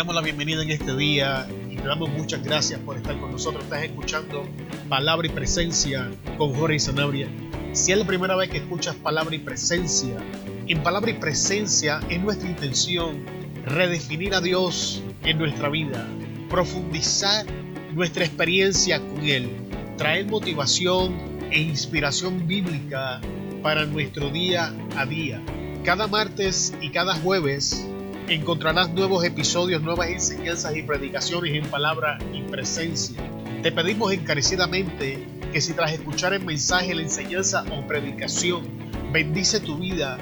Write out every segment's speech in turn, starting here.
damos la bienvenida en este día y te damos muchas gracias por estar con nosotros. Estás escuchando Palabra y Presencia con Jorge Sanabria. Si es la primera vez que escuchas Palabra y Presencia, en Palabra y Presencia es nuestra intención redefinir a Dios en nuestra vida, profundizar nuestra experiencia con Él, traer motivación e inspiración bíblica para nuestro día a día. Cada martes y cada jueves encontrarás nuevos episodios, nuevas enseñanzas y predicaciones en palabra y presencia. Te pedimos encarecidamente que si tras escuchar el mensaje, la enseñanza o predicación bendice tu vida,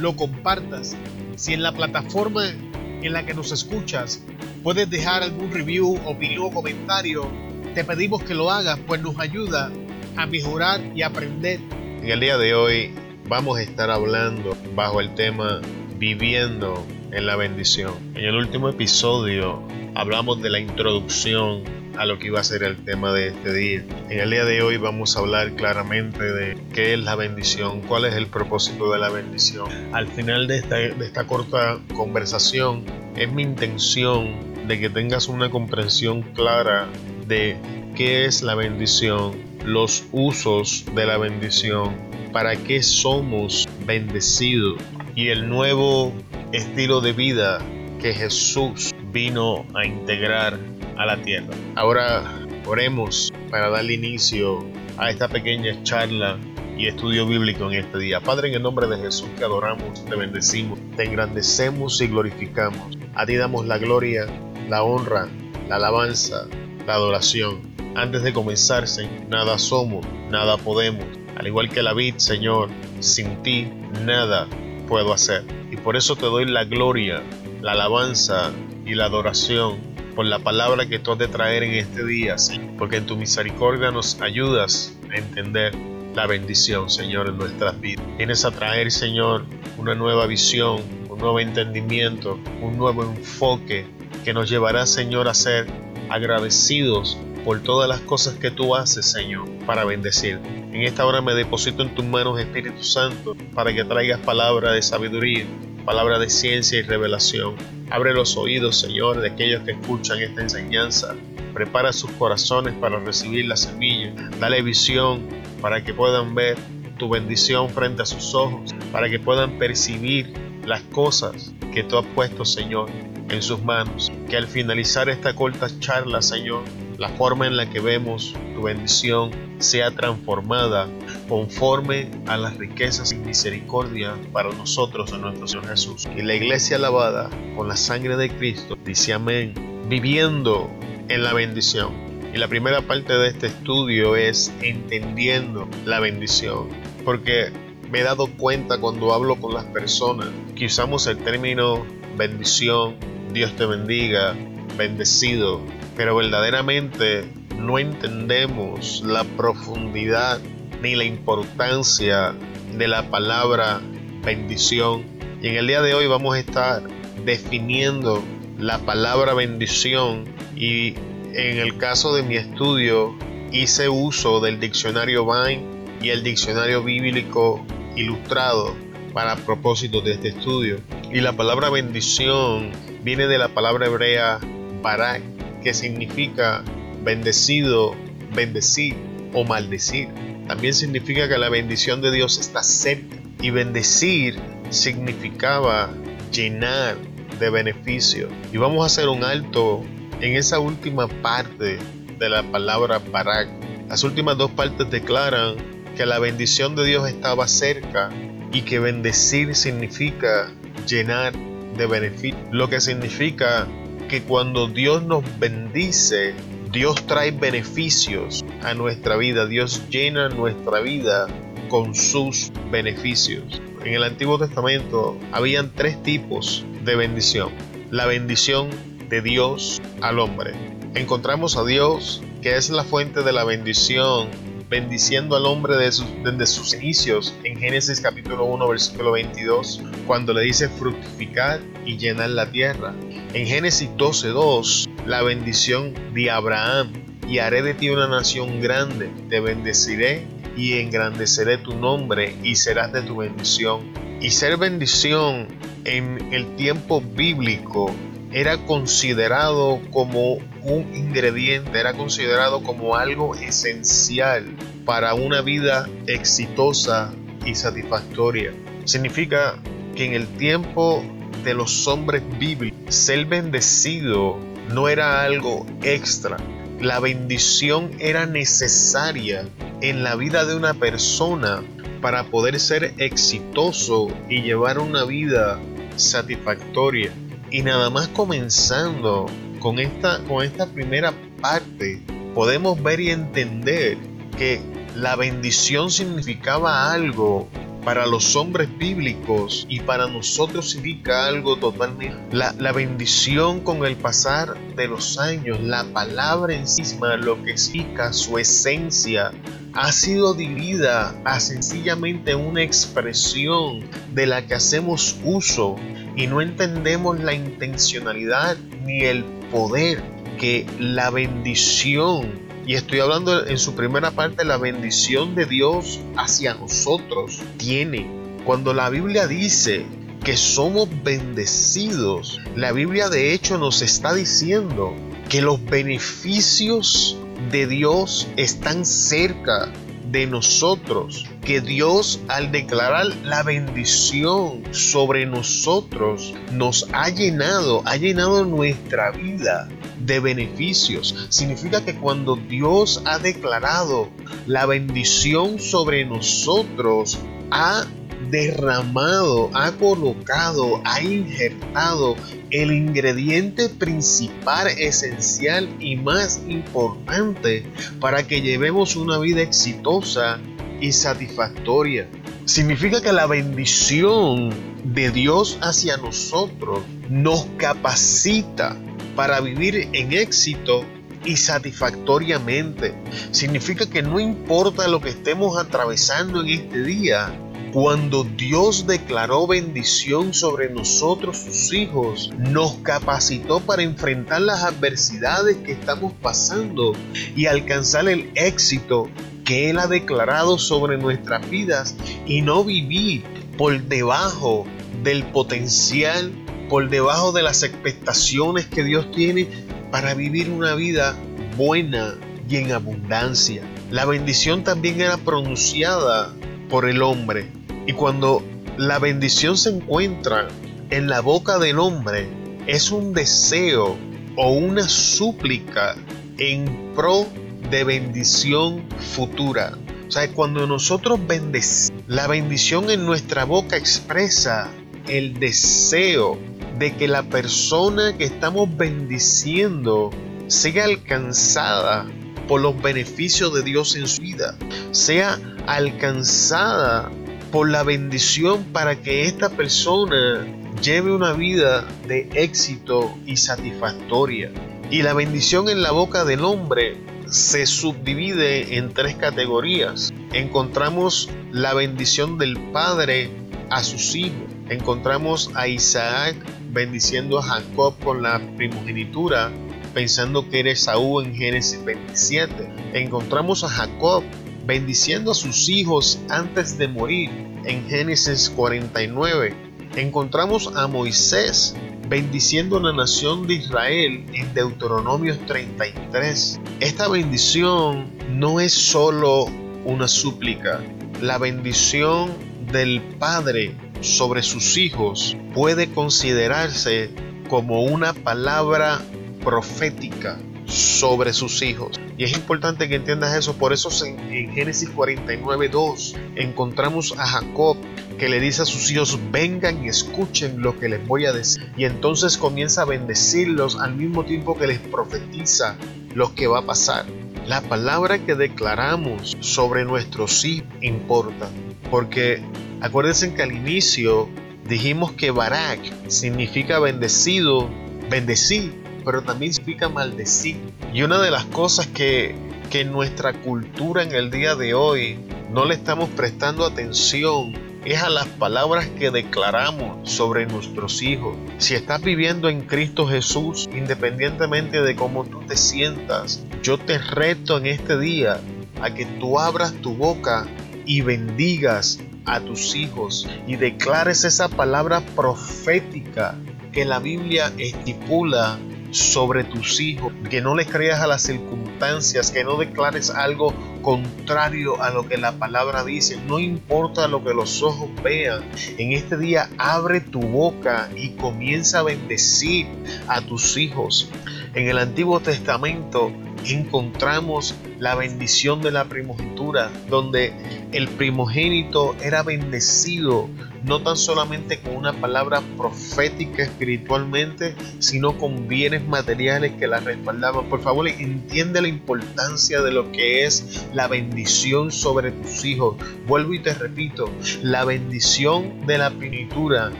lo compartas. Si en la plataforma en la que nos escuchas puedes dejar algún review, opinión o comentario, te pedimos que lo hagas, pues nos ayuda a mejorar y aprender. En el día de hoy vamos a estar hablando bajo el tema viviendo en la bendición. En el último episodio hablamos de la introducción a lo que iba a ser el tema de este día. En el día de hoy vamos a hablar claramente de qué es la bendición, cuál es el propósito de la bendición. Al final de esta, de esta corta conversación es mi intención de que tengas una comprensión clara de qué es la bendición, los usos de la bendición, para qué somos bendecidos y el nuevo estilo de vida que Jesús vino a integrar a la tierra. Ahora oremos para darle inicio a esta pequeña charla y estudio bíblico en este día. Padre, en el nombre de Jesús te adoramos, te bendecimos, te engrandecemos y glorificamos. A ti damos la gloria, la honra, la alabanza, la adoración. Antes de comenzar, nada somos, nada podemos. Al igual que la vid, Señor, sin ti nada puedo hacer. Y por eso te doy la gloria, la alabanza y la adoración por la palabra que tú has de traer en este día, porque en tu misericordia nos ayudas a entender la bendición, Señor, en nuestras vidas. Tienes a traer, Señor, una nueva visión, un nuevo entendimiento, un nuevo enfoque que nos llevará, Señor, a ser agradecidos por todas las cosas que tú haces, Señor, para bendecir. En esta hora me deposito en tus manos, Espíritu Santo, para que traigas palabra de sabiduría, palabra de ciencia y revelación. Abre los oídos, Señor, de aquellos que escuchan esta enseñanza. Prepara sus corazones para recibir la semilla. Dale visión para que puedan ver tu bendición frente a sus ojos, para que puedan percibir las cosas que tú has puesto, Señor, en sus manos. Que al finalizar esta corta charla, Señor, la forma en la que vemos tu bendición sea transformada conforme a las riquezas y misericordia para nosotros en nuestro Señor Jesús. Y la iglesia alabada con la sangre de Cristo dice amén, viviendo en la bendición. Y la primera parte de este estudio es entendiendo la bendición. Porque me he dado cuenta cuando hablo con las personas que usamos el término bendición, Dios te bendiga, bendecido, pero verdaderamente no entendemos la profundidad ni la importancia de la palabra bendición. Y en el día de hoy vamos a estar definiendo la palabra bendición y en el caso de mi estudio hice uso del diccionario Vine y el diccionario bíblico ilustrado para propósito de este estudio. Y la palabra bendición viene de la palabra hebrea barak, que significa bendecido, bendecir o maldecir. También significa que la bendición de Dios está cerca. Y bendecir significaba llenar de beneficio. Y vamos a hacer un alto en esa última parte de la palabra barak. Las últimas dos partes declaran que la bendición de Dios estaba cerca y que bendecir significa llenar de beneficio. Lo que significa que cuando Dios nos bendice, Dios trae beneficios a nuestra vida. Dios llena nuestra vida con sus beneficios. En el Antiguo Testamento habían tres tipos de bendición. La bendición de Dios al hombre. Encontramos a Dios, que es la fuente de la bendición bendiciendo al hombre desde sus inicios en Génesis capítulo 1 versículo 22 cuando le dice fructificar y llenar la tierra. En Génesis 12.2 la bendición de Abraham y haré de ti una nación grande, te bendeciré y engrandeceré tu nombre y serás de tu bendición. Y ser bendición en el tiempo bíblico era considerado como un ingrediente, era considerado como algo esencial para una vida exitosa y satisfactoria. Significa que en el tiempo de los hombres bíblicos, ser bendecido no era algo extra. La bendición era necesaria en la vida de una persona para poder ser exitoso y llevar una vida satisfactoria. Y nada más comenzando con esta, con esta primera parte, podemos ver y entender que la bendición significaba algo para los hombres bíblicos y para nosotros significa algo totalmente. La, la, bendición con el pasar de los años, la palabra en sí misma, lo que significa su esencia, ha sido dividida a sencillamente una expresión de la que hacemos uso y no entendemos la intencionalidad ni el poder que la bendición y estoy hablando en su primera parte, la bendición de Dios hacia nosotros tiene. Cuando la Biblia dice que somos bendecidos, la Biblia de hecho nos está diciendo que los beneficios de Dios están cerca de nosotros, que Dios al declarar la bendición sobre nosotros nos ha llenado, ha llenado nuestra vida de beneficios. Significa que cuando Dios ha declarado la bendición sobre nosotros, ha derramado, ha colocado, ha injertado el ingrediente principal, esencial y más importante para que llevemos una vida exitosa y satisfactoria. Significa que la bendición de Dios hacia nosotros nos capacita para vivir en éxito y satisfactoriamente. Significa que no importa lo que estemos atravesando en este día, cuando Dios declaró bendición sobre nosotros, sus hijos, nos capacitó para enfrentar las adversidades que estamos pasando y alcanzar el éxito que Él ha declarado sobre nuestras vidas y no vivir por debajo del potencial por debajo de las expectaciones que Dios tiene para vivir una vida buena y en abundancia. La bendición también era pronunciada por el hombre. Y cuando la bendición se encuentra en la boca del hombre, es un deseo o una súplica en pro de bendición futura. O sea, cuando nosotros bendecimos, la bendición en nuestra boca expresa el deseo de que la persona que estamos bendiciendo sea alcanzada por los beneficios de Dios en su vida, sea alcanzada por la bendición para que esta persona lleve una vida de éxito y satisfactoria. Y la bendición en la boca del hombre se subdivide en tres categorías. Encontramos la bendición del Padre a sus hijos. Encontramos a Isaac bendiciendo a Jacob con la primogenitura, pensando que era Esaú en Génesis 27. Encontramos a Jacob bendiciendo a sus hijos antes de morir en Génesis 49. Encontramos a Moisés bendiciendo a la nación de Israel en Deuteronomios 33. Esta bendición no es solo una súplica, la bendición del Padre sobre sus hijos puede considerarse como una palabra profética sobre sus hijos. Y es importante que entiendas eso. Por eso en, Génesis 49, 2 encontramos a Jacob que le dice a sus hijos, vengan y escuchen lo que les voy a decir. Y entonces comienza a bendecirlos al mismo tiempo que les profetiza lo que va a pasar. La palabra que declaramos sobre nuestros hijos importa. Porque Acuérdense que al inicio dijimos que Barak significa bendecido, bendecir, pero también significa maldecir. Y una de las cosas que, que nuestra cultura en el día de hoy no le estamos prestando atención es a las palabras que declaramos sobre nuestros hijos. Si estás viviendo en Cristo Jesús, independientemente de cómo tú te sientas, yo te reto en este día a que tú abras tu boca y bendigas a tus hijos y declares esa palabra profética que la Biblia estipula sobre tus hijos, que no le creas a las circunstancias, que no declares algo contrario a lo que la palabra dice. No importa lo que los ojos vean. En este día abre tu boca y comienza a bendecir a tus hijos. En el Antiguo Testamento encontramos la bendición de la primogenitura, donde el primogénito era bendecido no tan solamente con una palabra profética espiritualmente, sino con bienes materiales que la respaldaban. Por favor, entiende la importancia de lo que es la bendición sobre tus hijos. Vuelvo y te repito, la bendición de la primogenitura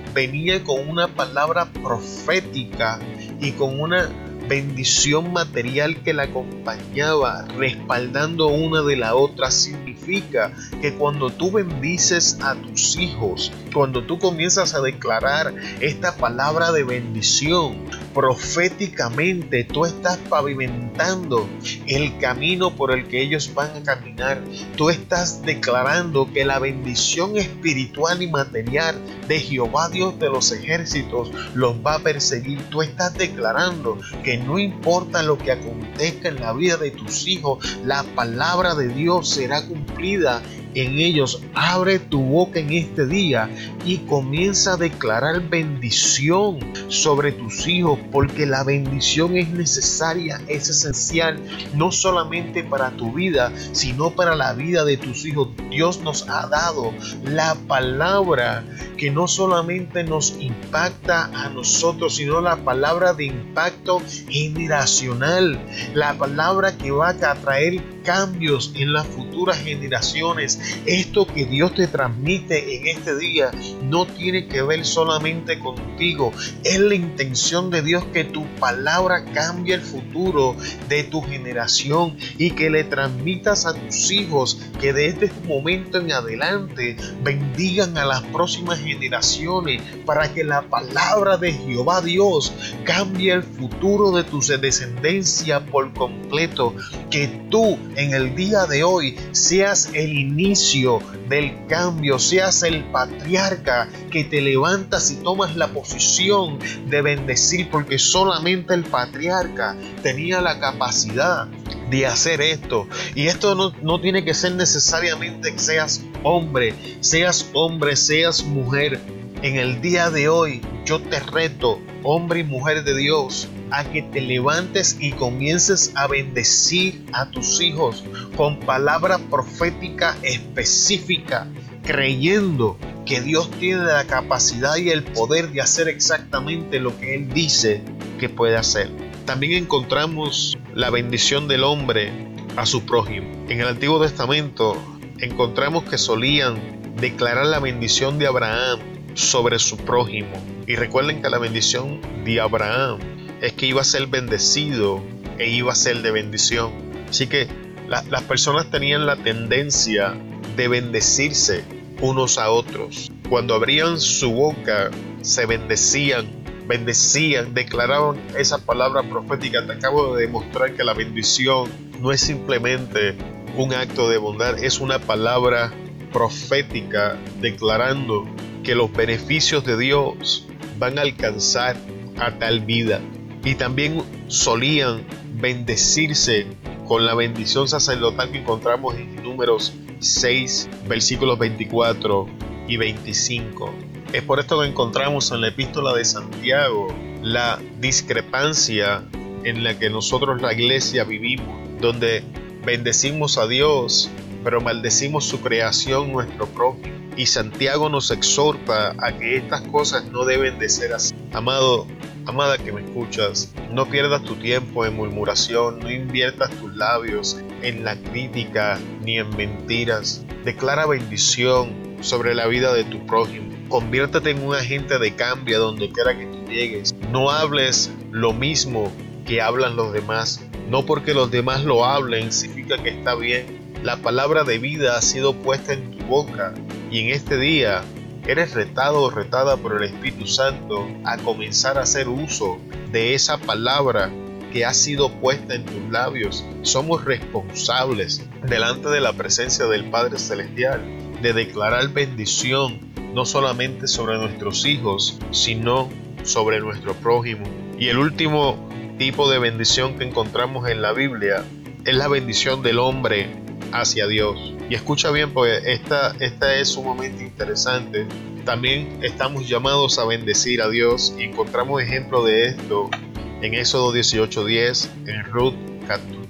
venía con una palabra profética y con una bendición material que la acompañaba, respaldando una de la otra, significa que cuando tú bendices a tus hijos, cuando tú comienzas a declarar esta palabra de bendición, proféticamente tú estás pavimentando el camino por el que ellos van a caminar. Tú estás declarando que la bendición espiritual y material de Jehová Dios de los ejércitos los va a perseguir. Tú estás declarando que no importa lo que acontezca en la vida de tus hijos, la palabra de Dios será cumplida en ellos. Abre tu boca en este día y comienza a declarar bendición sobre tus hijos, porque la bendición es necesaria, es esencial, no solamente para tu vida, sino para la vida de tus hijos. Dios nos ha dado la palabra que no solamente nos impacta a nosotros, sino la palabra de impacto generacional, la palabra que va a traer cambios en las futuras generaciones. Esto que Dios te transmite en este día no tiene que ver solamente contigo. Es la intención de Dios que tu palabra cambie el futuro de tu generación y que le transmitas a tus hijos que desde este momento en adelante bendigan a las próximas generaciones para que la palabra de Jehová Dios cambie el futuro de tu descendencia por completo. Que tú en el día de hoy seas el inicio del cambio, seas el patriarca que te levantas y tomas la posición de bendecir, porque solamente el patriarca tenía la capacidad de hacer esto. Y esto no, no, tiene que ser necesariamente que seas hombre, seas hombre, seas mujer. En el día de hoy yo te reto, hombre y mujer de Dios, a que te levantes y comiences a bendecir a tus hijos con palabra profética específica, creyendo que Dios tiene la capacidad y el poder de hacer exactamente lo que Él dice que puede hacer. También encontramos la bendición del hombre a su prójimo. En el Antiguo Testamento encontramos que solían declarar la bendición de Abraham sobre su prójimo. Y recuerden que la bendición de Abraham es que iba a ser bendecido e iba a ser de bendición. Así que las personas tenían la tendencia de bendecirse unos a otros. Cuando abrían su boca, se bendecían, bendecían, declaraban esa palabra profética. Te acabo de demostrar que la bendición no es simplemente un acto de bondad, es una palabra profética declarando que los beneficios de Dios van a alcanzar a tal vida y también solían bendecirse con la bendición sacerdotal que encontramos en números 6, versículos 24 y 25. Es por esto que encontramos en la epístola de Santiago la discrepancia en la que nosotros la iglesia vivimos, donde bendecimos a Dios, pero maldecimos su creación, nuestro prójimo. Y Santiago nos exhorta a que estas cosas no deben de ser así. Amado, Amada que me escuchas, no pierdas tu tiempo en murmuración, no inviertas tus labios en la crítica ni en mentiras. Declara bendición sobre la vida de tu prójimo. Conviértete en un agente de cambio donde quiera que tú llegues. No hables lo mismo que hablan los demás. No porque los demás lo hablen significa que está bien. La palabra de vida ha sido puesta en tu boca y en este día Eres retado o retada por el Espíritu Santo a comenzar a hacer uso de esa palabra que ha sido puesta en tus labios. Somos responsables delante de la presencia del Padre Celestial de declarar bendición no solamente sobre nuestros hijos, sino sobre nuestro prójimo. Y el último tipo de bendición que encontramos en la Biblia es la bendición del hombre hacia Dios. Y escucha bien, porque esta, esta es sumamente interesante. También estamos llamados a bendecir a Dios y encontramos ejemplo de esto en Éxodo 18.10, en Ruth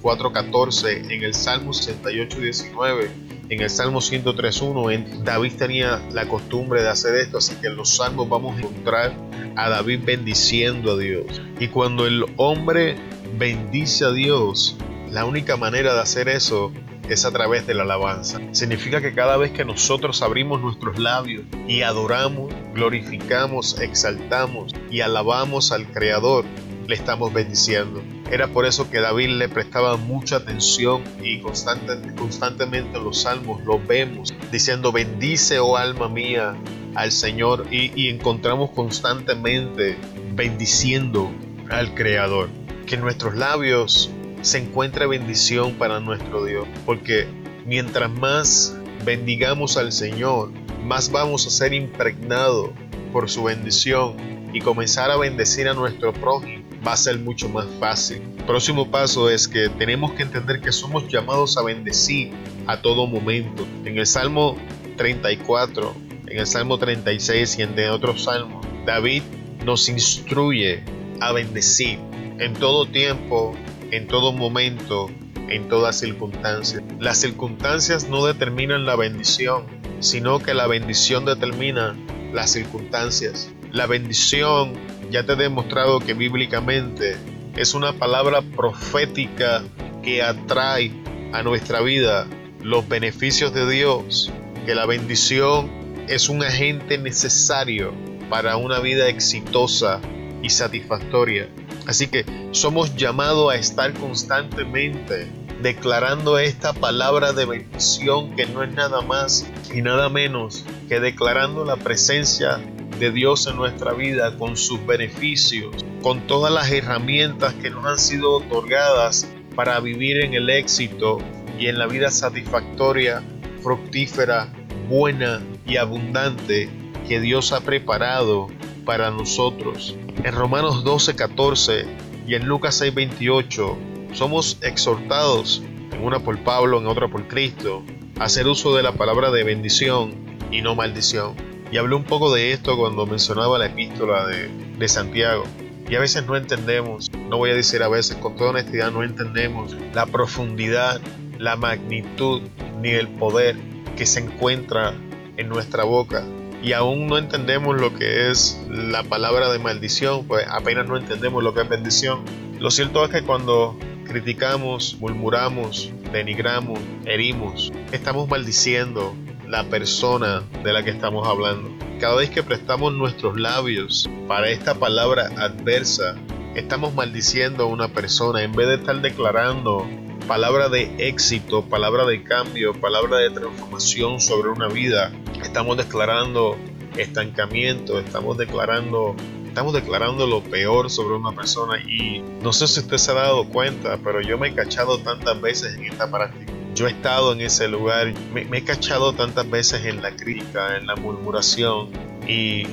4.14, en el Salmo 68.19, en el Salmo 103.1. David tenía la costumbre de hacer esto, así que en los salmos vamos a encontrar a David bendiciendo a Dios. Y cuando el hombre bendice a Dios, la única manera de hacer eso es a través de la alabanza. Significa que cada vez que nosotros abrimos nuestros labios y adoramos, glorificamos, exaltamos y alabamos al Creador, le estamos bendiciendo. Era por eso que David le prestaba mucha atención y constantemente en los salmos lo vemos diciendo bendice oh alma mía al Señor y, y encontramos constantemente bendiciendo al Creador. Que nuestros labios se encuentra bendición para nuestro Dios, porque mientras más bendigamos al Señor, más vamos a ser impregnados por su bendición y comenzar a bendecir a nuestro prójimo va a ser mucho más fácil. próximo paso es que tenemos que entender que somos llamados a bendecir a todo momento. En el Salmo 34, en el Salmo 36 y en otros salmos, David nos instruye a bendecir en todo tiempo, en todo momento, en toda circunstancia. Las circunstancias no determinan la bendición, sino que la bendición determina las circunstancias. La bendición, ya te he demostrado que bíblicamente es una palabra profética que atrae a nuestra vida los beneficios de Dios, que la bendición es un agente necesario para una vida exitosa y satisfactoria. Así que somos llamados a estar constantemente declarando esta palabra de bendición que no es nada más y nada menos que declarando la presencia de Dios en nuestra vida con sus beneficios, con todas las herramientas que nos han sido otorgadas para vivir en el éxito y en la vida satisfactoria, fructífera, buena y abundante que Dios ha preparado para nosotros. En Romanos 12, 14 y en Lucas 6, 28 somos exhortados, en una por Pablo, en otra por Cristo, a hacer uso de la palabra de bendición y no maldición. Y hablé un poco de esto cuando mencionaba la epístola de, de Santiago. Y a veces no entendemos, no voy a decir a veces, con toda honestidad no entendemos la profundidad, la magnitud ni el poder que se encuentra en nuestra boca y aún no entendemos lo que es la palabra de maldición, pues apenas no entendemos lo que es bendición. Lo cierto es que cuando criticamos, murmuramos, denigramos, herimos, estamos maldiciendo la persona de la que estamos hablando. Cada vez que prestamos nuestros labios para esta palabra adversa, estamos maldiciendo a una persona en vez de estar declarando palabra de éxito, palabra de cambio, palabra de transformación sobre una vida. Estamos declarando estancamiento, estamos declarando estamos declarando lo peor sobre una persona y no sé si usted se ha dado cuenta, pero yo me he cachado tantas veces en esta práctica. Yo he estado en ese lugar, me, he cachado tantas veces en la crítica, en la murmuración y,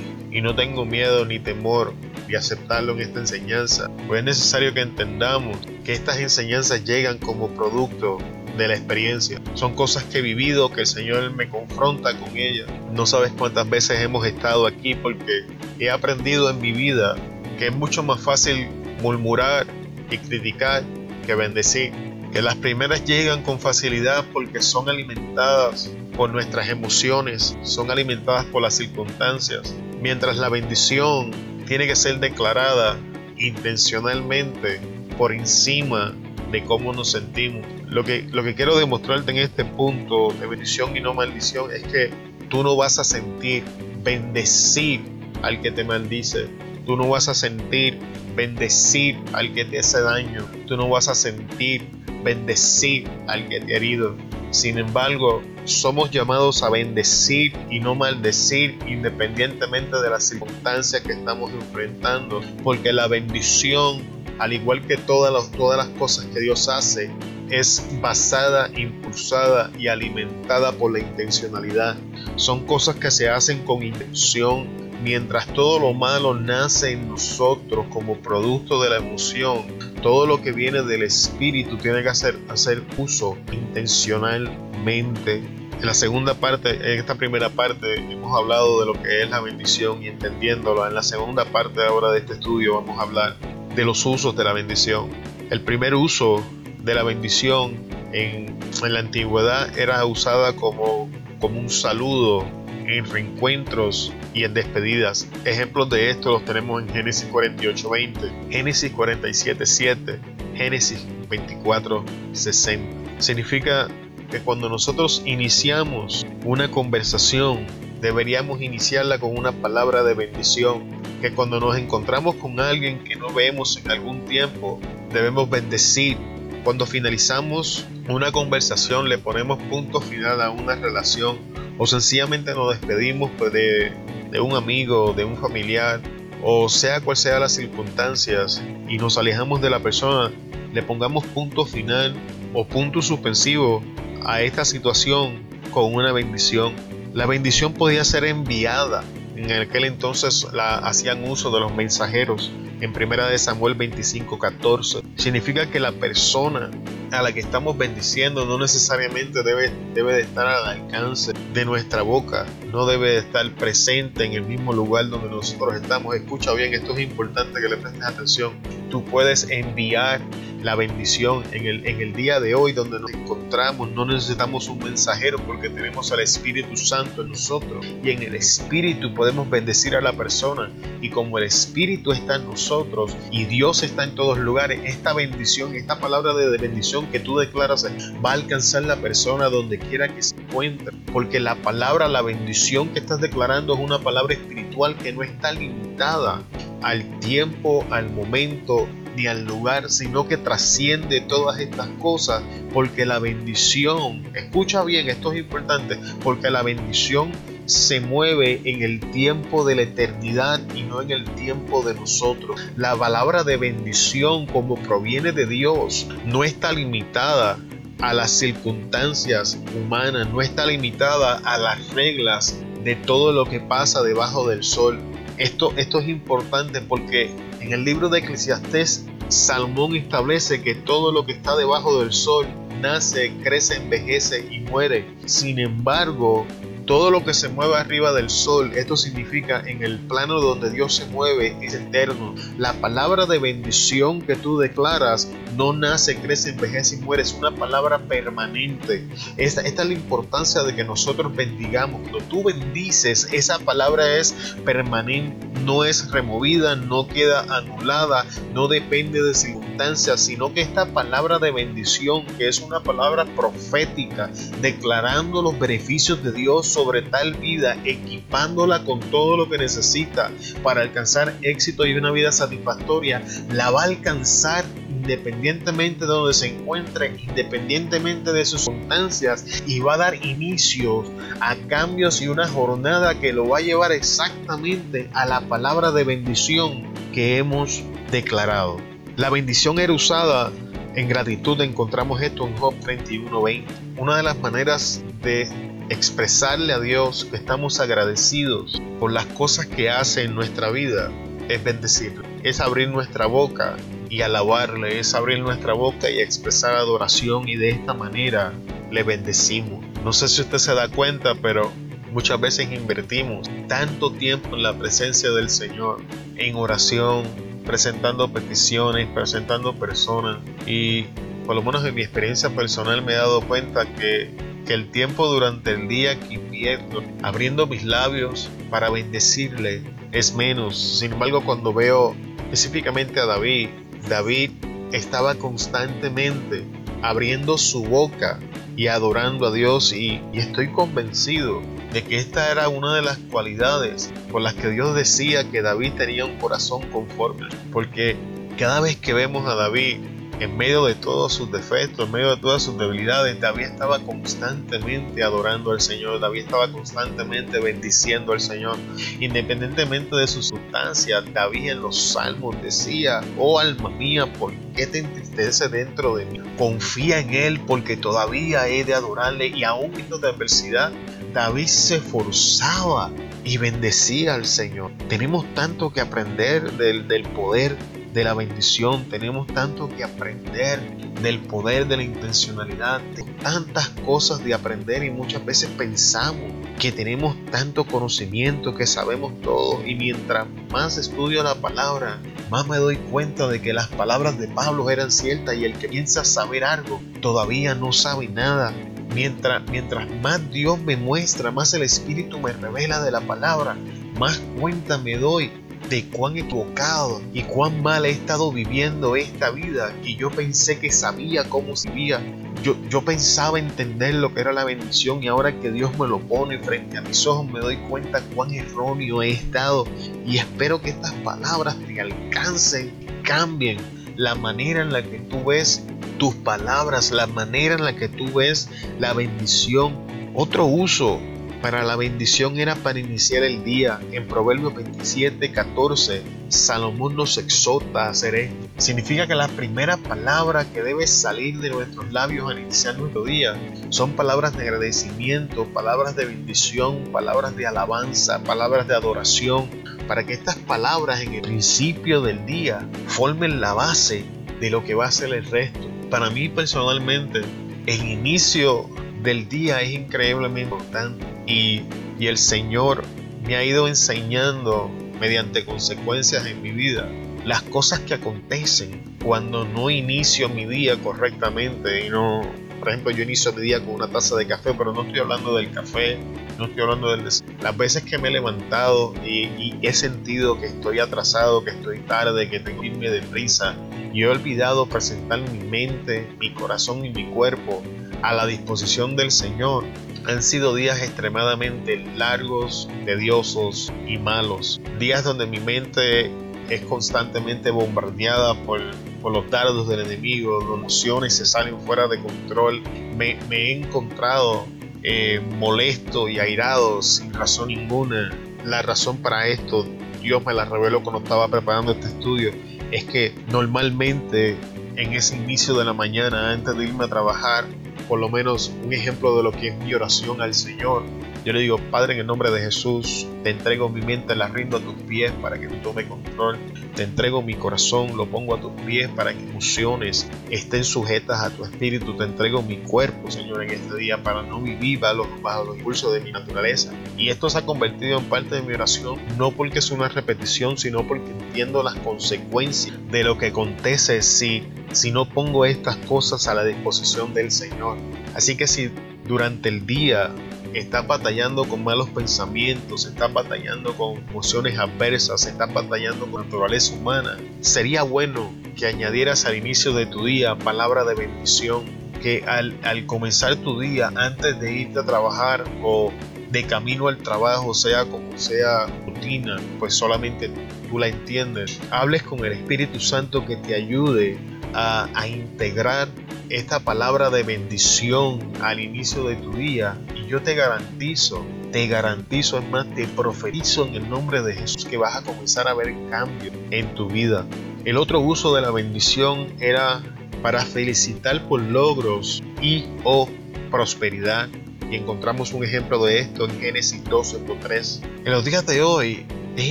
no tengo miedo ni temor de aceptarlo en esta enseñanza. Pues es necesario que entendamos que estas enseñanzas llegan como producto de la experiencia. Son cosas que he vivido, que el Señor me confronta con ellas. No sabes cuántas veces hemos estado aquí porque he aprendido en mi vida que es mucho más fácil murmurar y criticar que bendecir. Que las primeras llegan con facilidad porque son alimentadas por nuestras emociones, son alimentadas por las circunstancias. Mientras la bendición tiene que ser declarada intencionalmente por encima de cómo nos sentimos. Lo que, lo que quiero demostrarte en este punto de bendición y no maldición es que tú no vas a sentir bendecir al que te maldice. Tú no vas a sentir bendecir al que te hace daño. Tú no vas a sentir bendecir al que te ha herido. Sin embargo, somos llamados a bendecir y no maldecir independientemente de las circunstancias que estamos enfrentando, porque la bendición al igual que todas las, todas las cosas que Dios hace, es basada, impulsada y alimentada por la intencionalidad. Son cosas que se hacen con intención, mientras todo lo malo nace en nosotros como producto de la emoción, todo lo que viene del espíritu tiene que hacer, hacer uso intencionalmente. En la segunda parte, en esta primera parte, hemos hablado de lo que es la bendición y entendiéndola. En la segunda parte ahora de este estudio vamos a hablar de los usos de la bendición. El primer uso de la bendición en, en la antigüedad era usada como, como un saludo en reencuentros y en despedidas. Ejemplos de esto los tenemos en Génesis 48:20, Génesis 47:7, Génesis 24:60. Significa que cuando nosotros iniciamos una conversación, deberíamos iniciarla con una palabra de bendición. Que cuando nos encontramos con alguien que no vemos en algún tiempo, debemos bendecir. Cuando finalizamos una conversación, le ponemos punto final a una relación o sencillamente nos despedimos pues, de, de un amigo, de un familiar, o sea cual sea las circunstancias, y nos alejamos de la persona, le pongamos punto final o punto suspensivo a esta situación con una bendición. La bendición podía ser enviada. En aquel entonces la, hacían uso de los mensajeros. En primera de Samuel 25:14 significa que la persona a la que estamos bendiciendo no necesariamente debe, debe de estar al alcance de nuestra boca, no debe de estar presente en el mismo lugar donde nosotros estamos. Escucha bien, esto es importante que le prestes atención. Tú puedes enviar la bendición en el, en el día de hoy donde nos encontramos. No necesitamos un mensajero porque tenemos al Espíritu Santo en nosotros. Y en el Espíritu podemos bendecir a la persona. Y como el Espíritu está en nosotros y Dios está en todos lugares, esta bendición, esta palabra de bendición que tú declaras va a alcanzar la persona donde quiera que se encuentre. Porque la palabra, la bendición que estás declarando es una palabra espiritual que no está limitada al tiempo, al momento ni al lugar, sino que trasciende todas estas cosas, porque la bendición, escucha bien, esto es importante, porque la bendición se mueve en el tiempo de la eternidad y no en el tiempo de nosotros. La palabra de bendición como proviene de Dios no está limitada a las circunstancias humanas, no está limitada a las reglas de todo lo que pasa debajo del sol. Esto, esto es importante porque en el libro de Eclesiastés, Salmón establece que todo lo que está debajo del sol nace, crece, envejece y muere. Sin embargo, todo lo que se mueve arriba del sol, esto significa en el plano donde Dios se mueve, es eterno. La palabra de bendición que tú declaras no nace, crece, envejece y muere, es una palabra permanente. Esta, es la importancia de que nosotros bendigamos. Cuando tú bendices, esa palabra es permanente, no es removida, no queda anulada, no depende de circunstancias, sino que esta palabra de bendición, que es una palabra profética, declarando los beneficios de Dios sobre tal vida, equipándola con todo lo que necesita para alcanzar éxito y una vida satisfactoria, la va a alcanzar independientemente de donde se encuentre, independientemente de sus circunstancias, y va a dar inicio a cambios y una jornada que lo va a llevar exactamente a la palabra de bendición que hemos declarado. La bendición era usada en gratitud, encontramos esto en Job 31:20. Una de las maneras de expresarle a Dios que estamos agradecidos por las cosas que hace en nuestra vida es bendecirle, es abrir nuestra boca y alabarle, es abrir nuestra boca y expresar adoración y de esta manera le bendecimos. No sé si usted se da cuenta, pero muchas veces invertimos tanto tiempo en la presencia del Señor, en oración, presentando peticiones, presentando personas y por lo menos en mi experiencia personal me he dado cuenta que que el tiempo durante el día que invierto abriendo mis labios para bendecirle es menos. Sin embargo, cuando veo específicamente a David, David estaba constantemente abriendo su boca y adorando a Dios y, estoy convencido de que esta era una de las cualidades por las que Dios decía que David tenía un corazón conforme. Porque cada vez que vemos a David en medio de todos sus defectos, en medio de todas sus debilidades, David estaba constantemente adorando al Señor, David estaba constantemente bendiciendo al Señor, independientemente de sus sustancias. David en los salmos decía, oh alma mía, ¿por qué te entristece dentro de mí? Confía en Él porque todavía he de adorarle y aún en de adversidad David se esforzaba y bendecía al Señor. Tenemos tanto que aprender del, del poder de la bendición, tenemos tanto que aprender del poder de la intencionalidad, tantas cosas de aprender y muchas veces pensamos que tenemos tanto conocimiento, que sabemos todo y mientras más estudio la palabra, más me doy cuenta de que las palabras de Pablo eran ciertas y el que piensa saber algo todavía no sabe nada. Mientras, mientras más Dios me muestra, más el Espíritu me revela de la palabra, más cuenta me doy de cuán equivocado y cuán mal he estado viviendo esta vida y yo pensé que sabía cómo vivía. Yo, yo pensaba entender lo que era la bendición y ahora que Dios me lo pone frente a mis ojos me doy cuenta cuán erróneo he estado y espero que estas palabras te alcancen, cambien la manera en la que tú ves tus palabras, la manera en la que tú ves la bendición. Otro uso para la bendición era para iniciar el día. En Proverbios 27, 14, Salomón nos exhorta a hacer esto. Significa que la primera palabra que debe salir de nuestros labios al iniciar nuestro día son palabras de agradecimiento, palabras de bendición, palabras de alabanza, palabras de adoración, para que estas palabras en el principio del día formen la base de lo que va a ser el resto. Para mí personalmente, el inicio del día es increíblemente importante y, el Señor me ha ido enseñando mediante consecuencias en mi vida las cosas que acontecen cuando no inicio mi día correctamente y no, por ejemplo, yo inicio mi día con una taza de café, pero no estoy hablando del café, no estoy hablando del Las veces que me he levantado y, y, he sentido que estoy atrasado, que estoy tarde, que tengo que irme deprisa, y he olvidado presentar mi mente, mi corazón y mi cuerpo a la disposición del Señor. Han sido días extremadamente largos, tediosos y malos. Días donde mi mente es constantemente bombardeada por, los dardos del enemigo, las emociones se salen fuera de control. Me, he encontrado eh, molesto y airado sin razón ninguna. La razón para esto, Dios me la reveló cuando estaba preparando este estudio, es que normalmente en ese inicio de la mañana, antes de irme a trabajar, por lo menos un ejemplo de lo que es mi oración al Señor. Yo le digo, Padre, en el nombre de Jesús, te entrego mi mente, la rindo a tus pies para que tú tome control. Te entrego mi corazón, lo pongo a tus pies para que emociones estén sujetas a tu espíritu. Te entrego mi cuerpo, Señor, en este día para no vivir bajo bajo los impulsos de mi naturaleza. Y esto se ha convertido en parte de mi oración, no porque es una repetición, sino porque entiendo las consecuencias de lo que acontece si si no pongo estas cosas a la disposición del Señor. Así que si durante el día estás batallando con malos pensamientos, estás batallando con emociones adversas, estás batallando con naturaleza humana, sería bueno que añadieras al inicio de tu día palabra de bendición, que al, al comenzar tu día, antes de irte a trabajar o de camino al trabajo, sea como sea rutina, pues solamente tú la entiendes, hables con el Espíritu Santo que te ayude a, integrar esta palabra de bendición al inicio de tu día y yo te garantizo, te garantizo, es más, te profetizo en el nombre de Jesús que vas a comenzar a ver cambio en tu vida. El otro uso de la bendición era para felicitar por logros y o prosperidad. Y encontramos un ejemplo de esto en Génesis 12.3. En los días de hoy es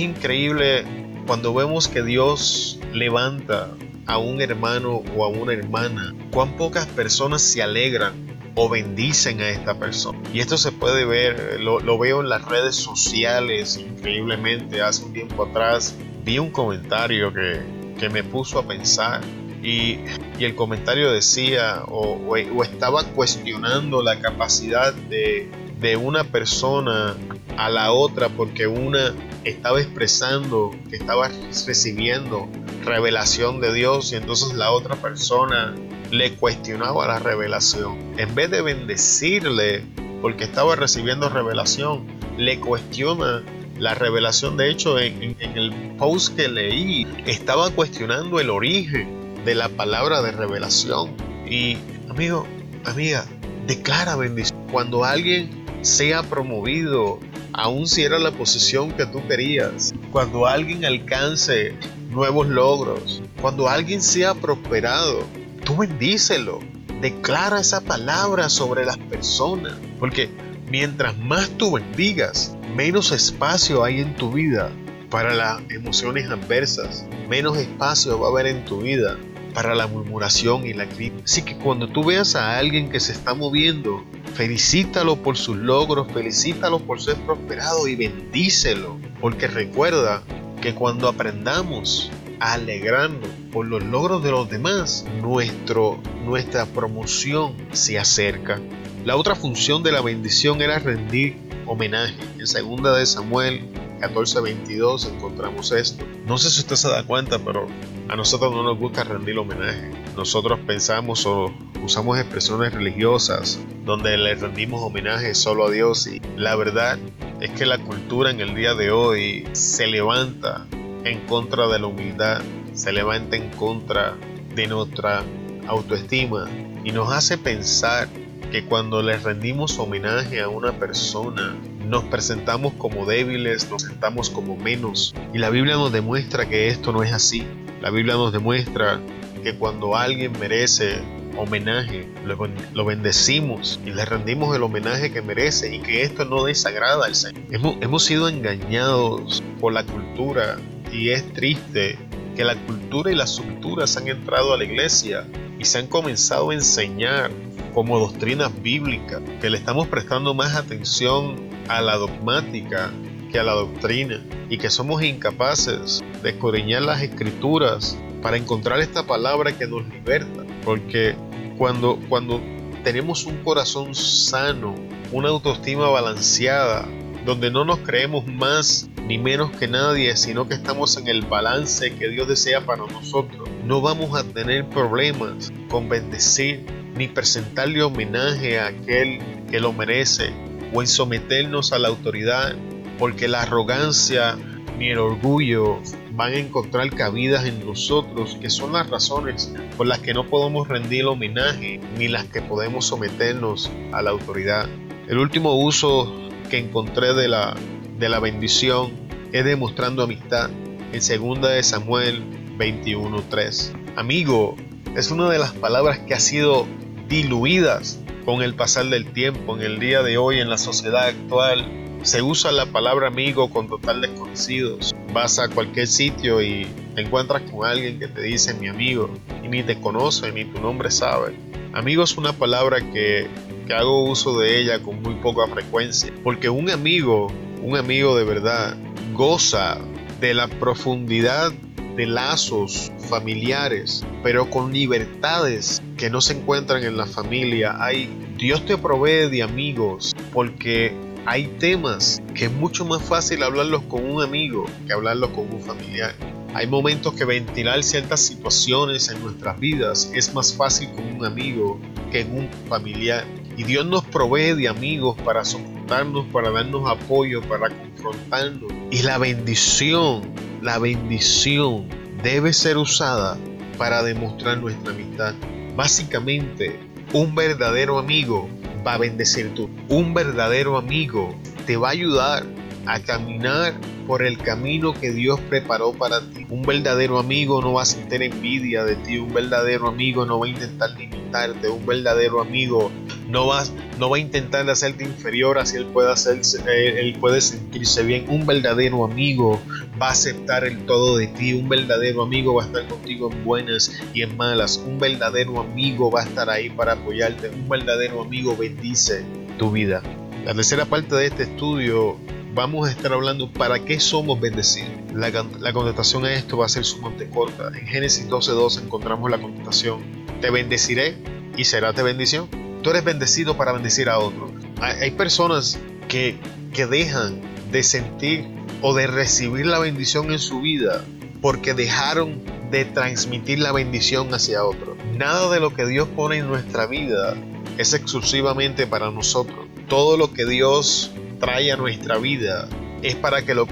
increíble cuando vemos que Dios levanta a un hermano o a una hermana, cuán pocas personas se alegran o bendicen a esta persona. Y esto se puede ver, lo, veo en las redes sociales increíblemente. Hace un tiempo atrás vi un comentario que, me puso a pensar y, el comentario decía o, estaba cuestionando la capacidad de, de una persona a la otra porque una estaba expresando que estaba recibiendo revelación de Dios y entonces la otra persona le cuestionaba la revelación. En vez de bendecirle porque estaba recibiendo revelación, le cuestiona la revelación. De hecho, en, el post que leí, estaba cuestionando el origen de la palabra de revelación. Y amigo, amiga, declara bendición. Cuando alguien sea promovido, aun si era la posición que tú querías, cuando alguien alcance nuevos logros. Cuando alguien sea prosperado, tú bendícelo. Declara esa palabra sobre las personas. Porque mientras más tú bendigas, menos espacio hay en tu vida para las emociones adversas, menos espacio va a haber en tu vida para la murmuración y la crítica. Así que cuando tú veas a alguien que se está moviendo, felicítalo por sus logros, felicítalo por ser prosperado y bendícelo, porque recuerda que cuando aprendamos a alegrarnos por los logros de los demás, nuestro, nuestra promoción se acerca. La otra función de la bendición era rendir homenaje. En segunda de Samuel 14:22 encontramos esto. No sé si usted se da cuenta, pero a nosotros no nos gusta rendir homenaje. Nosotros pensamos o usamos expresiones religiosas donde le rendimos homenaje solo a Dios y la verdad es que la cultura en el día de hoy se levanta en contra de la humildad, se levanta en contra de nuestra autoestima y nos hace pensar que cuando le rendimos homenaje a una persona nos presentamos como débiles, nos sentamos como menos. Y la Biblia nos demuestra que esto no es así. La Biblia nos demuestra que cuando alguien merece homenaje, lo, bendecimos y le rendimos el homenaje que merece y que esto no desagrada al Señor. Hemos, hemos sido engañados por la cultura y es triste que la cultura y las subculturas han entrado a la iglesia y se han comenzado a enseñar como doctrinas bíblicas, que le estamos prestando más atención a la dogmática que a la doctrina y que somos incapaces de escudriñar las escrituras para encontrar esta palabra que nos liberta. Porque cuando, cuando tenemos un corazón sano, una autoestima balanceada, donde no nos creemos más ni menos que nadie, sino que estamos en el balance que Dios desea para nosotros, no vamos a tener problemas con bendecir ni presentarle homenaje a aquel que lo merece, o en someternos a la autoridad, porque la arrogancia ni el orgullo van a encontrar cabidas en nosotros, que son las razones por las que no podemos rendir homenaje, ni las que podemos someternos a la autoridad. El último uso que encontré de la, de la bendición es demostrando amistad en 2 de Samuel 21.3. Amigo es una de las palabras que ha sido diluidas con el pasar del tiempo. En el día de hoy, en la sociedad actual, se usa la palabra amigo con total desconocidos. Vas a cualquier sitio y te encuentras con alguien que te dice mi amigo y ni te conoce ni tu nombre sabe. Amigo es una palabra que, que hago uso de ella con muy poca frecuencia, porque un amigo, un amigo de verdad, goza de la profundidad de lazos familiares, pero con libertades que no se encuentran en la familia. Hay, Dios te provee de amigos porque hay temas que es mucho más fácil hablarlos con un amigo que hablarlos con un familiar. Hay momentos que ventilar ciertas situaciones en nuestras vidas es más fácil con un amigo que en un familiar. Y Dios nos provee de amigos para soportarnos, para darnos apoyo, para confrontarnos. Y la bendición, la bendición debe ser usada para demostrar nuestra amistad. Básicamente, un verdadero amigo va a bendecir tú. Un verdadero amigo te va a ayudar a caminar por el camino que Dios preparó para ti. Un verdadero amigo no va a sentir envidia de ti, un verdadero amigo no va a intentar limitarte, un verdadero amigo no va, no va a intentar hacerte inferior así él puede, hacerse, eh, él puede sentirse bien. Un verdadero amigo va a aceptar el todo de ti, un verdadero amigo va a estar contigo en buenas y en malas, un verdadero amigo va a estar ahí para apoyarte, un verdadero amigo bendice tu vida. La tercera parte de este estudio vamos a estar hablando para qué somos bendecidos. La, contestación a esto va a ser sumamente corta. En Génesis 12.2 encontramos la contestación. Te bendeciré y será tu bendición. Tú eres bendecido para bendecir a otros. Hay, personas que, que dejan de sentir o de recibir la bendición en su vida porque dejaron de transmitir la bendición hacia otros. Nada de lo que Dios pone en nuestra vida es exclusivamente para nosotros. Todo lo que Dios trae a nuestra vida es para que lo,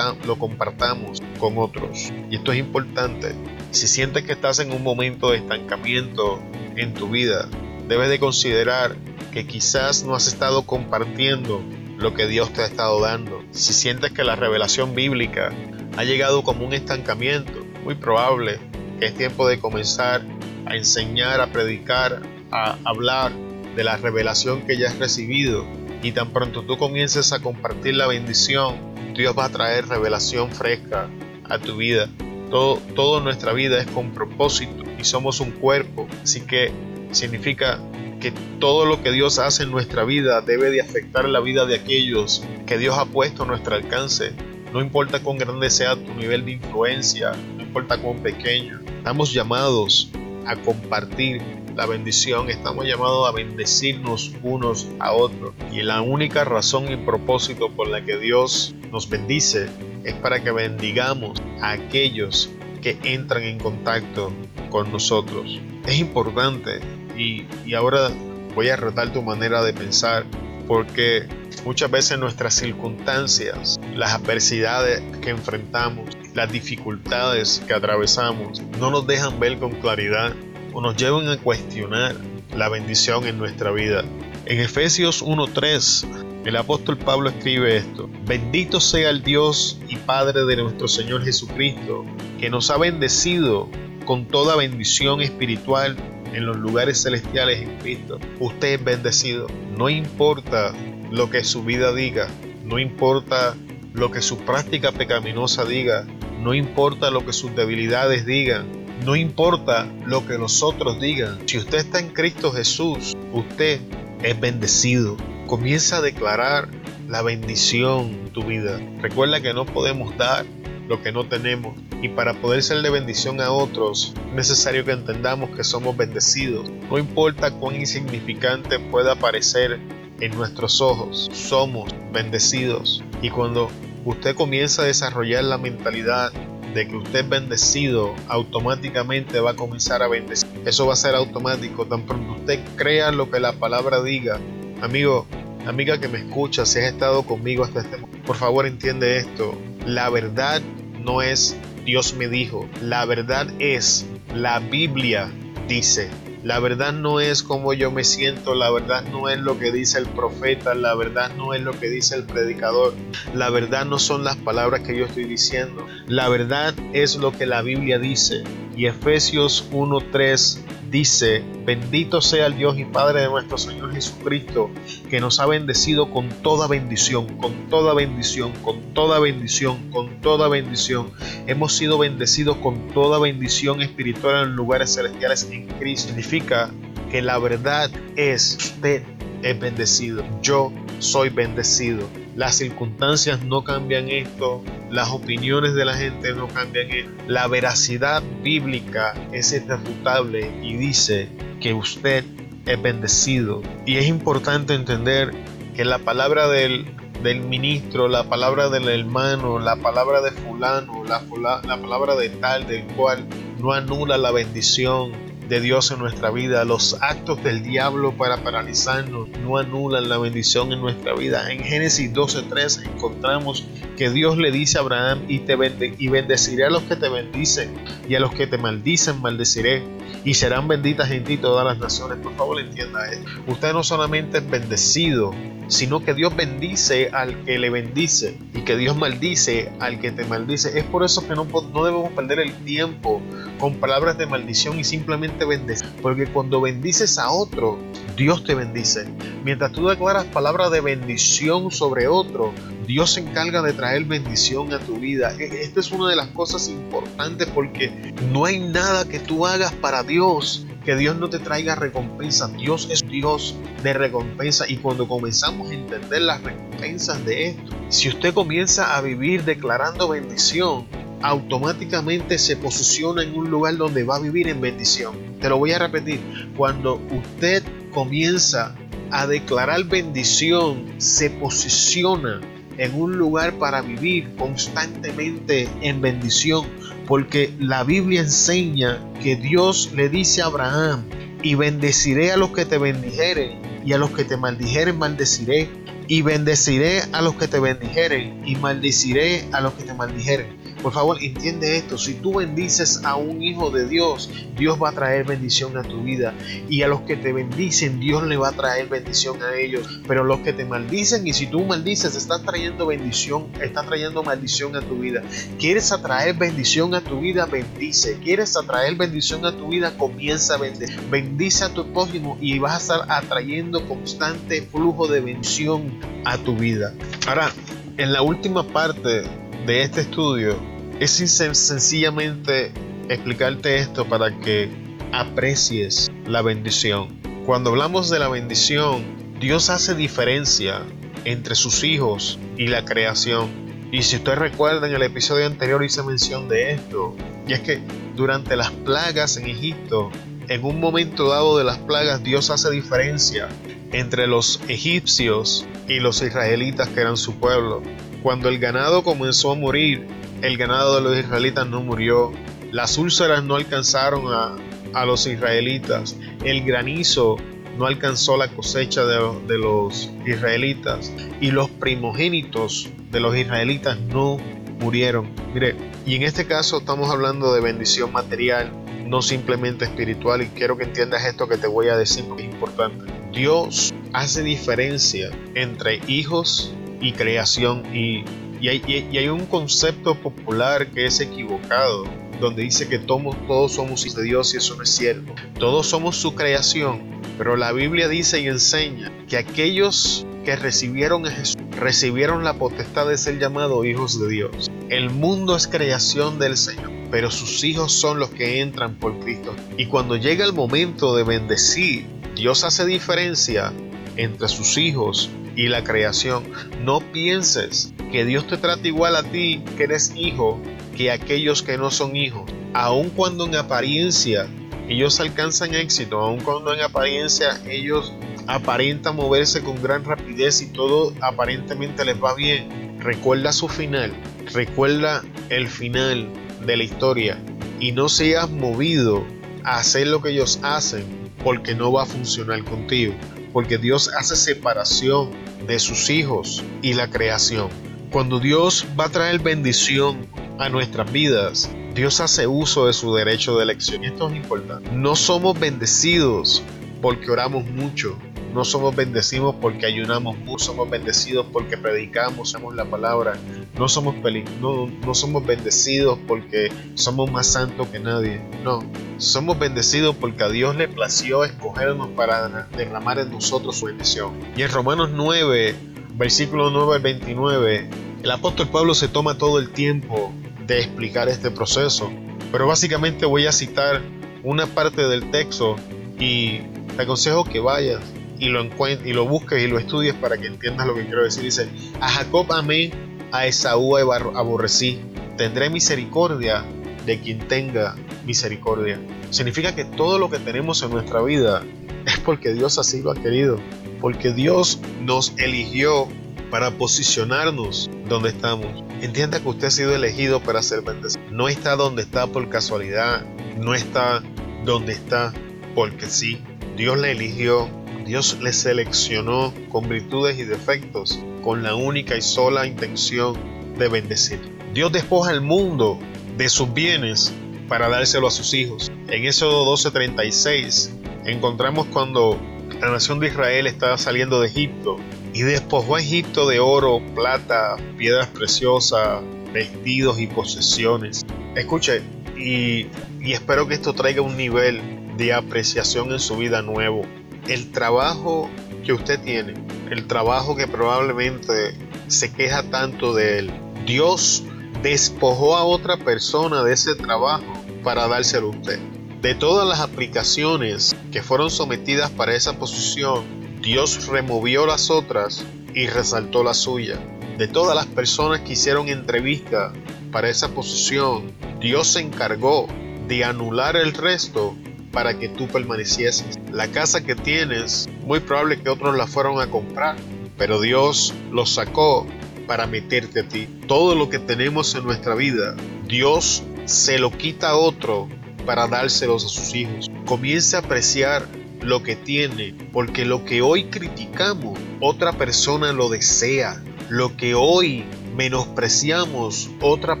lo compartamos con otros. Y esto es importante. Si sientes que estás en un momento de estancamiento en tu vida, debes de considerar que quizás no has estado compartiendo lo que Dios te ha estado dando. Si sientes que la revelación bíblica ha llegado como un estancamiento, muy probable que es tiempo de comenzar a enseñar, a predicar, a hablar de la revelación que ya has recibido Y tan pronto tú comiences a compartir la bendición, Dios va a traer revelación fresca a tu vida. Todo, toda nuestra vida es con propósito y somos un cuerpo. Así que significa que todo lo que Dios hace en nuestra vida debe de afectar la vida de aquellos que Dios ha puesto a nuestro alcance. No importa cuán grande sea tu nivel de influencia, no importa cuán pequeño. Estamos llamados a compartir la bendición, estamos llamados a bendecirnos unos a otros. Y la única razón y propósito por la que Dios nos bendice es para que bendigamos a aquellos que entran en contacto con nosotros. Es importante y, y ahora voy a retar tu manera de pensar porque muchas veces nuestras circunstancias, las adversidades que enfrentamos, las dificultades que atravesamos, no nos dejan ver con claridad o nos llevan a cuestionar la bendición en nuestra vida. En Efesios 1.3, el apóstol Pablo escribe esto, bendito sea el Dios y Padre de nuestro Señor Jesucristo, que nos ha bendecido con toda bendición espiritual en los lugares celestiales en Cristo. Usted es bendecido. No importa lo que su vida diga, no importa lo que su práctica pecaminosa diga, no importa lo que sus debilidades digan, no importa lo que los otros digan. Si usted está en Cristo Jesús, usted es bendecido. Comienza a declarar la bendición en tu vida. Recuerda que no podemos dar lo que no tenemos. Y para poder ser de bendición a otros, es necesario que entendamos que somos bendecidos. No importa cuán insignificante pueda parecer en nuestros ojos, somos bendecidos. Y cuando usted comienza a desarrollar la mentalidad de que usted es bendecido, automáticamente va a comenzar a bendecir. Eso va a ser automático. Tan pronto usted crea lo que la palabra diga. Amigo, amiga que me escucha, si has estado conmigo hasta este momento, por favor entiende esto. La verdad no es Dios me dijo. La verdad es la Biblia dice. La verdad no es como yo me siento, la verdad no es lo que dice el profeta, la verdad no es lo que dice el predicador, la verdad no son las palabras que yo estoy diciendo, la verdad es lo que la Biblia dice. Y Efesios 1.3 dice, bendito sea el Dios y Padre de nuestro Señor Jesucristo, que nos ha bendecido con toda bendición, con toda bendición, con toda bendición, con toda bendición. Hemos sido bendecidos con toda bendición espiritual en lugares celestiales en Cristo. Significa que la verdad es, usted es bendecido, yo soy bendecido. Las circunstancias no cambian esto, las opiniones de la gente no cambian esto. La veracidad bíblica es irrefutable y dice que usted es bendecido. Y es importante entender que la palabra del, del ministro, la palabra del hermano, la palabra de fulano, la, la palabra de tal, del cual, no anula la bendición de Dios en nuestra vida. Los actos del diablo para paralizarnos no anulan la bendición en nuestra vida. En Génesis 12:3 encontramos que Dios le dice a Abraham y te y bendeciré a los que te bendicen y a los que te maldicen maldeciré y serán benditas en ti todas las naciones. Por favor, entienda esto. Usted no solamente es bendecido, sino que Dios bendice al que le bendice y que Dios maldice al que te maldice. Es por eso que no, no debemos perder el tiempo con palabras de maldición y simplemente bendecir. Porque cuando bendices a otro, Dios te bendice. Mientras tú declaras palabras de bendición sobre otro, Dios se encarga de traer bendición a tu vida. E, esta es una de las cosas importantes porque no hay nada que tú hagas para Dios que Dios no te traiga recompensa. Dios es Dios de recompensa y cuando comenzamos a entender las recompensas de esto, si usted comienza a vivir declarando bendición, automáticamente se posiciona en un lugar donde va a vivir en bendición. Te lo voy a repetir, cuando usted comienza a declarar bendición, se posiciona en un lugar para vivir constantemente en bendición, porque la Biblia enseña que Dios le dice a Abraham, y bendeciré a los que te bendijeren, y a los que te maldijeren maldeciré, y bendeciré a los que te bendijeren, y maldeciré a los que te maldijeren. Por favor, entiende esto. Si tú bendices a un hijo de Dios, Dios va a traer bendición a tu vida. Y a los que te bendicen, Dios le va a traer bendición a ellos. Pero los que te maldicen, y si tú maldices, estás trayendo bendición, estás trayendo maldición a tu vida. ¿Quieres atraer bendición a tu vida? Bendice. ¿Quieres atraer bendición a tu vida? Comienza a bendecir. Bendice a tu prójimo y vas a estar atrayendo constante flujo de bendición a tu vida. Ahora, en la última parte de este estudio, es sencillamente explicarte esto para que aprecies la bendición. Cuando hablamos de la bendición, Dios hace diferencia entre sus hijos y la creación. Y si ustedes recuerdan, en el episodio anterior hice mención de esto. Y es que durante las plagas en Egipto, en un momento dado de las plagas, Dios hace diferencia entre los egipcios y los israelitas que eran su pueblo. Cuando el ganado comenzó a morir, el ganado de los israelitas no murió, las úlceras no alcanzaron a, los israelitas, el granizo no alcanzó la cosecha de, de, los israelitas y los primogénitos de los israelitas no murieron. Mire, y en este caso estamos hablando de bendición material, no simplemente espiritual, y quiero que entiendas esto que te voy a decir porque es importante. Dios hace diferencia entre hijos y creación y y hay, un concepto popular que es equivocado, donde dice que todos, todos somos hijos de Dios y eso no es cierto. Todos somos su creación, pero la Biblia dice y enseña que aquellos que recibieron a Jesús recibieron la potestad de ser llamados hijos de Dios. El mundo es creación del Señor, pero sus hijos son los que entran por Cristo. Y cuando llega el momento de bendecir, Dios hace diferencia entre sus hijos y la creación. No pienses que Dios te trata igual a ti, que eres hijo, que aquellos que no son hijos. Aun cuando en apariencia ellos alcanzan éxito, aun cuando en apariencia ellos aparentan moverse con gran rapidez y todo aparentemente les va bien, recuerda su final, recuerda el final de la historia y no seas movido a hacer lo que ellos hacen porque no va a funcionar contigo porque Dios hace separación de sus hijos y la creación. Cuando Dios va a traer bendición a nuestras vidas, Dios hace uso de su derecho de elección. Y esto es importante. No somos bendecidos porque oramos mucho, no somos bendecidos porque ayunamos, no somos bendecidos porque predicamos, somos la palabra, no somos, no, no somos bendecidos porque somos más santos que nadie, no, somos bendecidos porque a Dios le plació escogernos para derramar en nosotros su bendición. Y en Romanos 9, versículo 9 al 29, el apóstol Pablo se toma todo el tiempo de explicar este proceso, pero básicamente voy a citar una parte del texto y te aconsejo que vayas y lo, y lo busques y lo estudies para que entiendas lo que quiero decir. Dice, a Jacob amé, a Esaú aborrecí. Tendré misericordia de quien tenga misericordia. Significa que todo lo que tenemos en nuestra vida es porque Dios así lo ha querido. Porque Dios nos eligió para posicionarnos donde estamos. Entienda que usted ha sido elegido para ser bendecido. No está donde está por casualidad. No está donde está porque sí. Dios le eligió Dios le seleccionó con virtudes y defectos con la única y sola intención de bendecir. Dios despoja el mundo de sus bienes para dárselo a sus hijos. En Éxodo 12:36 encontramos cuando la nación de Israel estaba saliendo de Egipto y despojó a Egipto de oro, plata, piedras preciosas, vestidos y posesiones. Escuche, y, espero que esto traiga un nivel de apreciación en su vida nuevo el trabajo que usted tiene, el trabajo que probablemente se queja tanto de él, Dios despojó a otra persona de ese trabajo para dárselo a usted. De todas las aplicaciones que fueron sometidas para esa posición, Dios removió las otras y resaltó la suya. De todas las personas que hicieron entrevista para esa posición, Dios se encargó de anular el resto para que tú permanecieses. La casa que tienes, muy probable que otros la fueron a comprar, pero Dios lo sacó para meterte a ti. Todo lo que tenemos en nuestra vida, Dios se lo quita a otro para dárselos a sus hijos. Comience a apreciar lo que tiene, porque lo que hoy criticamos, otra persona lo desea. Lo que hoy menospreciamos otra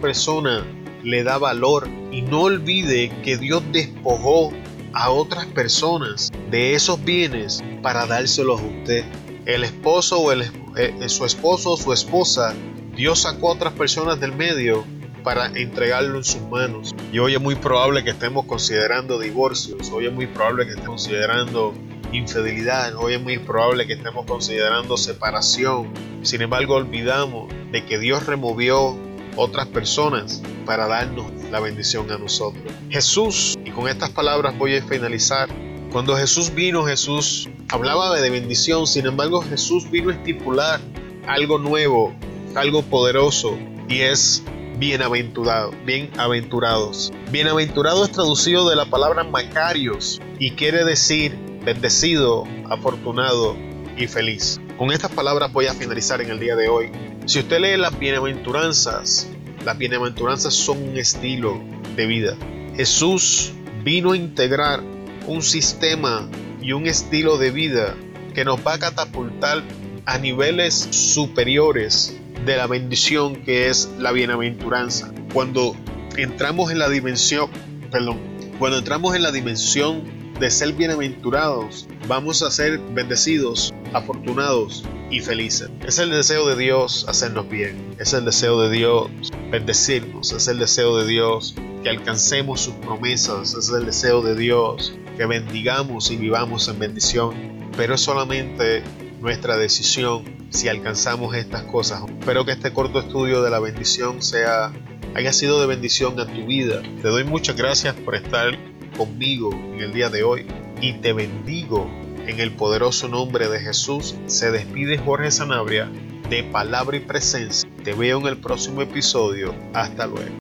persona, le da valor y no olvide que Dios despojó a otras personas de esos bienes para dárselos a usted. El esposo o el, eh, su esposo o su esposa, Dios sacó a otras personas del medio para entregarlo en sus manos. Y hoy es muy probable que estemos considerando divorcios, hoy es muy probable que estemos considerando infidelidad, hoy es muy probable que estemos considerando separación. Sin embargo, olvidamos de que Dios removió otras personas para darnos la bendición a nosotros. Jesús, y con estas palabras voy a finalizar, cuando Jesús vino, Jesús hablaba de bendición, sin embargo Jesús vino a estipular algo nuevo, algo poderoso, y es bienaventurado, bienaventurados. Bienaventurado es traducido de la palabra macarios y quiere decir bendecido, afortunado y feliz. Con estas palabras voy a finalizar en el día de hoy. Si usted lee las bienaventuranzas, las bienaventuranzas son un estilo de vida. Jesús vino a integrar un sistema y un estilo de vida que nos va a catapultar a niveles superiores de la bendición que es la bienaventuranza. Cuando entramos en la dimensión, perdón, cuando entramos en la dimensión de ser bienaventurados, vamos a ser bendecidos, afortunados y felices. Es el deseo de Dios hacernos bien, es el deseo de Dios bendecirnos, es el deseo de Dios que alcancemos sus promesas, es el deseo de Dios que bendigamos y vivamos en bendición, pero es solamente nuestra decisión si alcanzamos estas cosas. Espero que este corto estudio de la bendición sea haya sido de bendición a tu vida. Te doy muchas gracias por estar conmigo en el día de hoy y te bendigo en el poderoso nombre de Jesús. Se despide Jorge Sanabria de Palabra y Presencia. Te veo en el próximo episodio. Hasta luego.